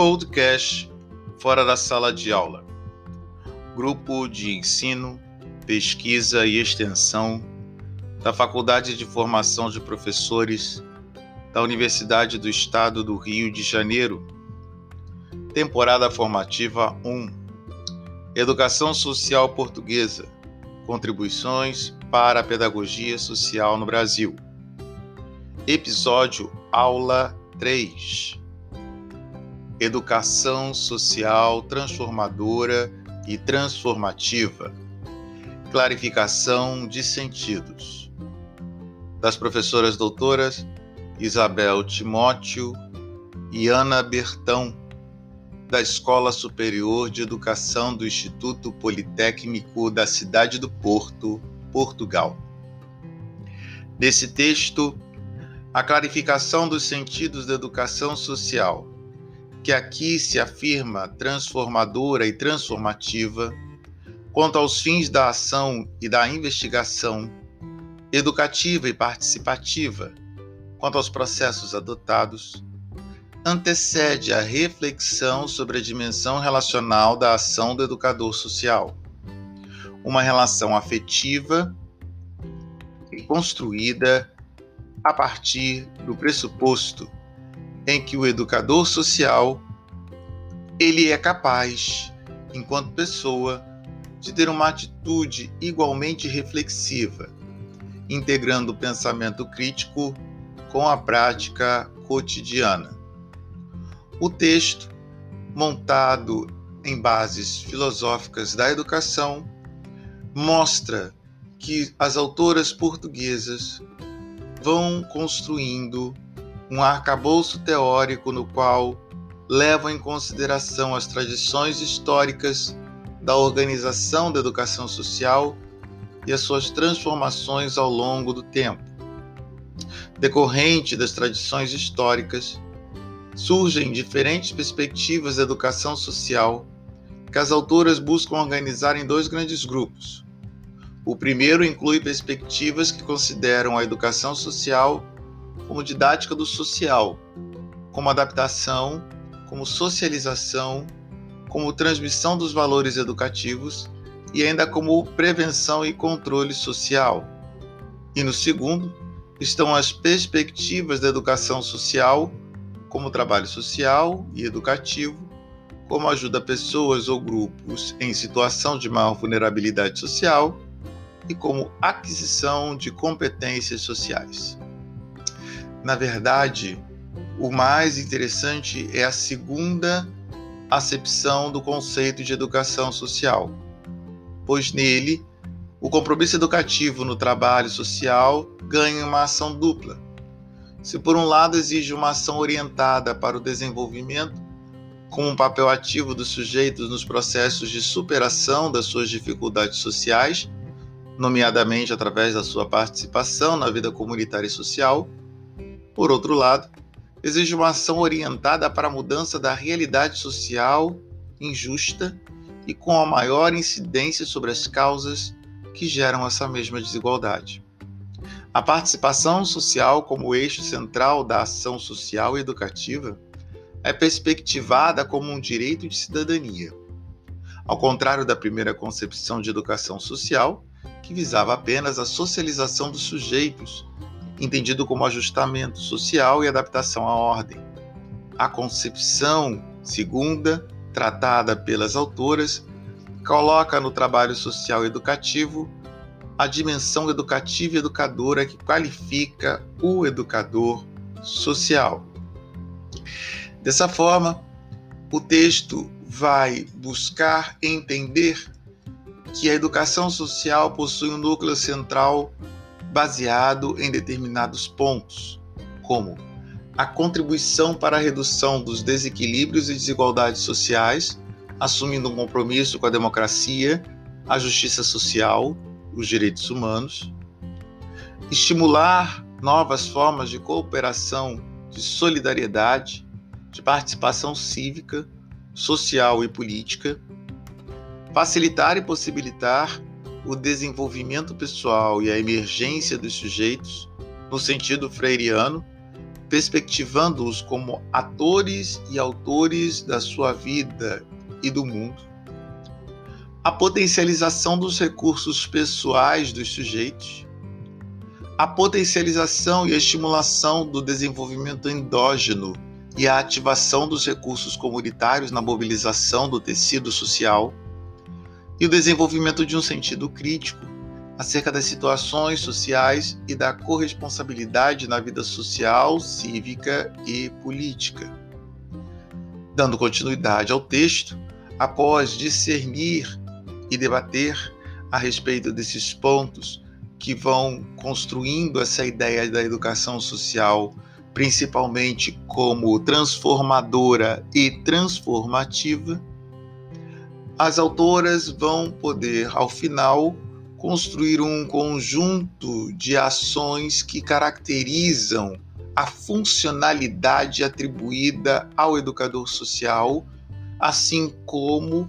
Podcast Fora da Sala de Aula. Grupo de Ensino, Pesquisa e Extensão da Faculdade de Formação de Professores da Universidade do Estado do Rio de Janeiro. Temporada Formativa 1. Educação Social Portuguesa. Contribuições para a Pedagogia Social no Brasil. Episódio Aula 3 educação social transformadora e transformativa, clarificação de sentidos. Das professoras doutoras Isabel Timóteo e Ana Bertão, da Escola Superior de Educação do Instituto Politécnico da Cidade do Porto, Portugal. Nesse texto, a clarificação dos sentidos da educação social que aqui se afirma transformadora e transformativa, quanto aos fins da ação e da investigação, educativa e participativa, quanto aos processos adotados, antecede a reflexão sobre a dimensão relacional da ação do educador social. Uma relação afetiva e construída a partir do pressuposto em que o educador social ele é capaz, enquanto pessoa, de ter uma atitude igualmente reflexiva, integrando o pensamento crítico com a prática cotidiana. O texto, montado em bases filosóficas da educação, mostra que as autoras portuguesas vão construindo um arcabouço teórico no qual levam em consideração as tradições históricas da organização da educação social e as suas transformações ao longo do tempo. Decorrente das tradições históricas, surgem diferentes perspectivas da educação social que as autoras buscam organizar em dois grandes grupos. O primeiro inclui perspectivas que consideram a educação social como didática do social, como adaptação, como socialização, como transmissão dos valores educativos e ainda como prevenção e controle social. E no segundo, estão as perspectivas da educação social, como trabalho social e educativo, como ajuda a pessoas ou grupos em situação de maior vulnerabilidade social e como aquisição de competências sociais. Na verdade, o mais interessante é a segunda acepção do conceito de educação social, pois nele o compromisso educativo no trabalho social ganha uma ação dupla. Se, por um lado, exige uma ação orientada para o desenvolvimento, com um papel ativo dos sujeitos nos processos de superação das suas dificuldades sociais, nomeadamente através da sua participação na vida comunitária e social, por outro lado, exige uma ação orientada para a mudança da realidade social injusta e com a maior incidência sobre as causas que geram essa mesma desigualdade. A participação social como eixo central da ação social e educativa é perspectivada como um direito de cidadania. Ao contrário da primeira concepção de educação social, que visava apenas a socialização dos sujeitos entendido como ajustamento social e adaptação à ordem. A concepção segunda, tratada pelas autoras, coloca no trabalho social educativo a dimensão educativa e educadora que qualifica o educador social. Dessa forma, o texto vai buscar entender que a educação social possui um núcleo central baseado em determinados pontos, como a contribuição para a redução dos desequilíbrios e desigualdades sociais, assumindo um compromisso com a democracia, a justiça social, os direitos humanos, estimular novas formas de cooperação, de solidariedade, de participação cívica, social e política, facilitar e possibilitar o desenvolvimento pessoal e a emergência dos sujeitos, no sentido freiriano, perspectivando-os como atores e autores da sua vida e do mundo, a potencialização dos recursos pessoais dos sujeitos, a potencialização e a estimulação do desenvolvimento endógeno e a ativação dos recursos comunitários na mobilização do tecido social, e o desenvolvimento de um sentido crítico acerca das situações sociais e da corresponsabilidade na vida social, cívica e política. Dando continuidade ao texto, após discernir e debater a respeito desses pontos que vão construindo essa ideia da educação social, principalmente como transformadora e transformativa, as autoras vão poder, ao final, construir um conjunto de ações que caracterizam a funcionalidade atribuída ao educador social, assim como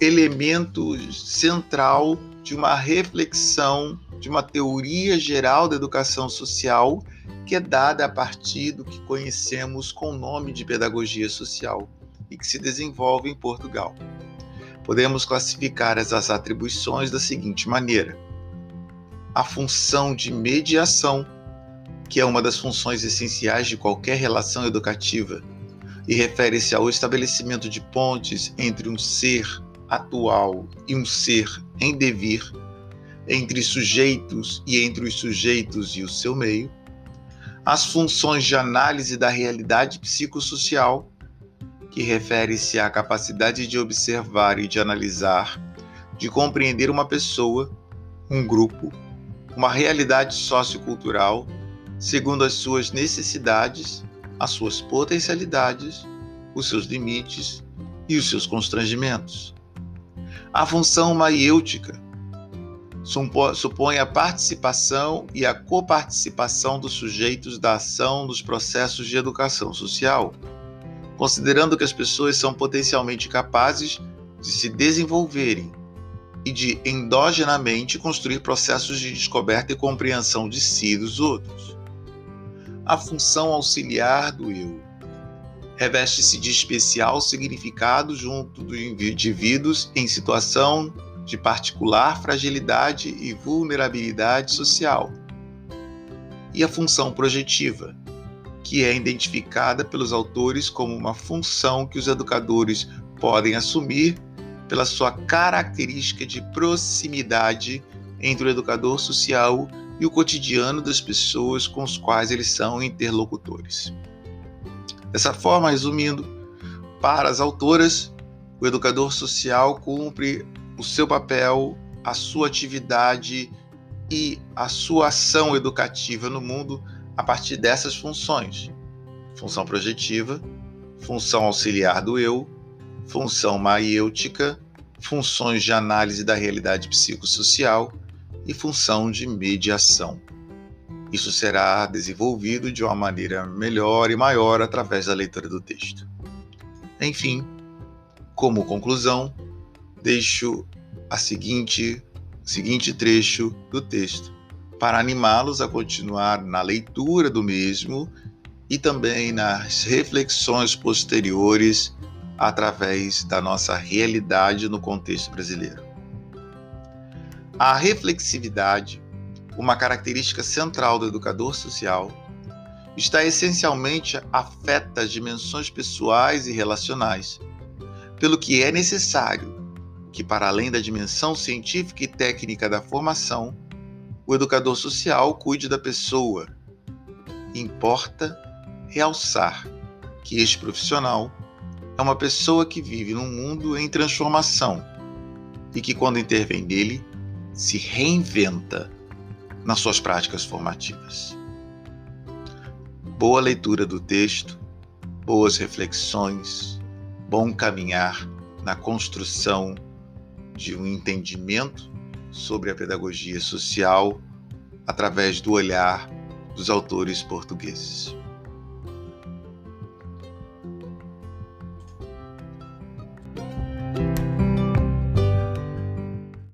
elemento central de uma reflexão, de uma teoria geral da educação social, que é dada a partir do que conhecemos com o nome de pedagogia social e que se desenvolve em Portugal. Podemos classificar essas atribuições da seguinte maneira: a função de mediação, que é uma das funções essenciais de qualquer relação educativa, e refere-se ao estabelecimento de pontes entre um ser atual e um ser em devir, entre sujeitos e entre os sujeitos e o seu meio, as funções de análise da realidade psicossocial, que refere-se à capacidade de observar e de analisar, de compreender uma pessoa, um grupo, uma realidade sociocultural, segundo as suas necessidades, as suas potencialidades, os seus limites e os seus constrangimentos. A função maiêutica supõe a participação e a coparticipação dos sujeitos da ação dos processos de educação social, considerando que as pessoas são potencialmente capazes de se desenvolverem e de endogenamente construir processos de descoberta e compreensão de si e dos outros. A função auxiliar do eu reveste-se de especial significado junto dos indivíduos em situação de particular fragilidade e vulnerabilidade social. E a função projetiva, que é identificada pelos autores como uma função que os educadores podem assumir pela sua característica de proximidade entre o educador social e o cotidiano das pessoas com os quais eles são interlocutores. Dessa forma, resumindo, para as autoras, o educador social cumpre o seu papel, a sua atividade e a sua ação educativa no mundo a partir dessas funções: função projetiva, função auxiliar do eu, função maiêutica, funções de análise da realidade psicossocial e função de mediação. Isso será desenvolvido de uma maneira melhor e maior através da leitura do texto. Enfim, como conclusão, deixo a seguinte seguinte trecho do texto para animá-los a continuar na leitura do mesmo e também nas reflexões posteriores através da nossa realidade no contexto brasileiro. A reflexividade uma característica central do educador social, está essencialmente afeta as dimensões pessoais e relacionais, pelo que é necessário que, para além da dimensão científica e técnica da formação, o educador social cuide da pessoa. Importa realçar que este profissional é uma pessoa que vive num mundo em transformação e que, quando intervém nele, se reinventa nas suas práticas formativas. Boa leitura do texto, boas reflexões, bom caminhar na construção de um entendimento sobre a pedagogia social através do olhar dos autores portugueses.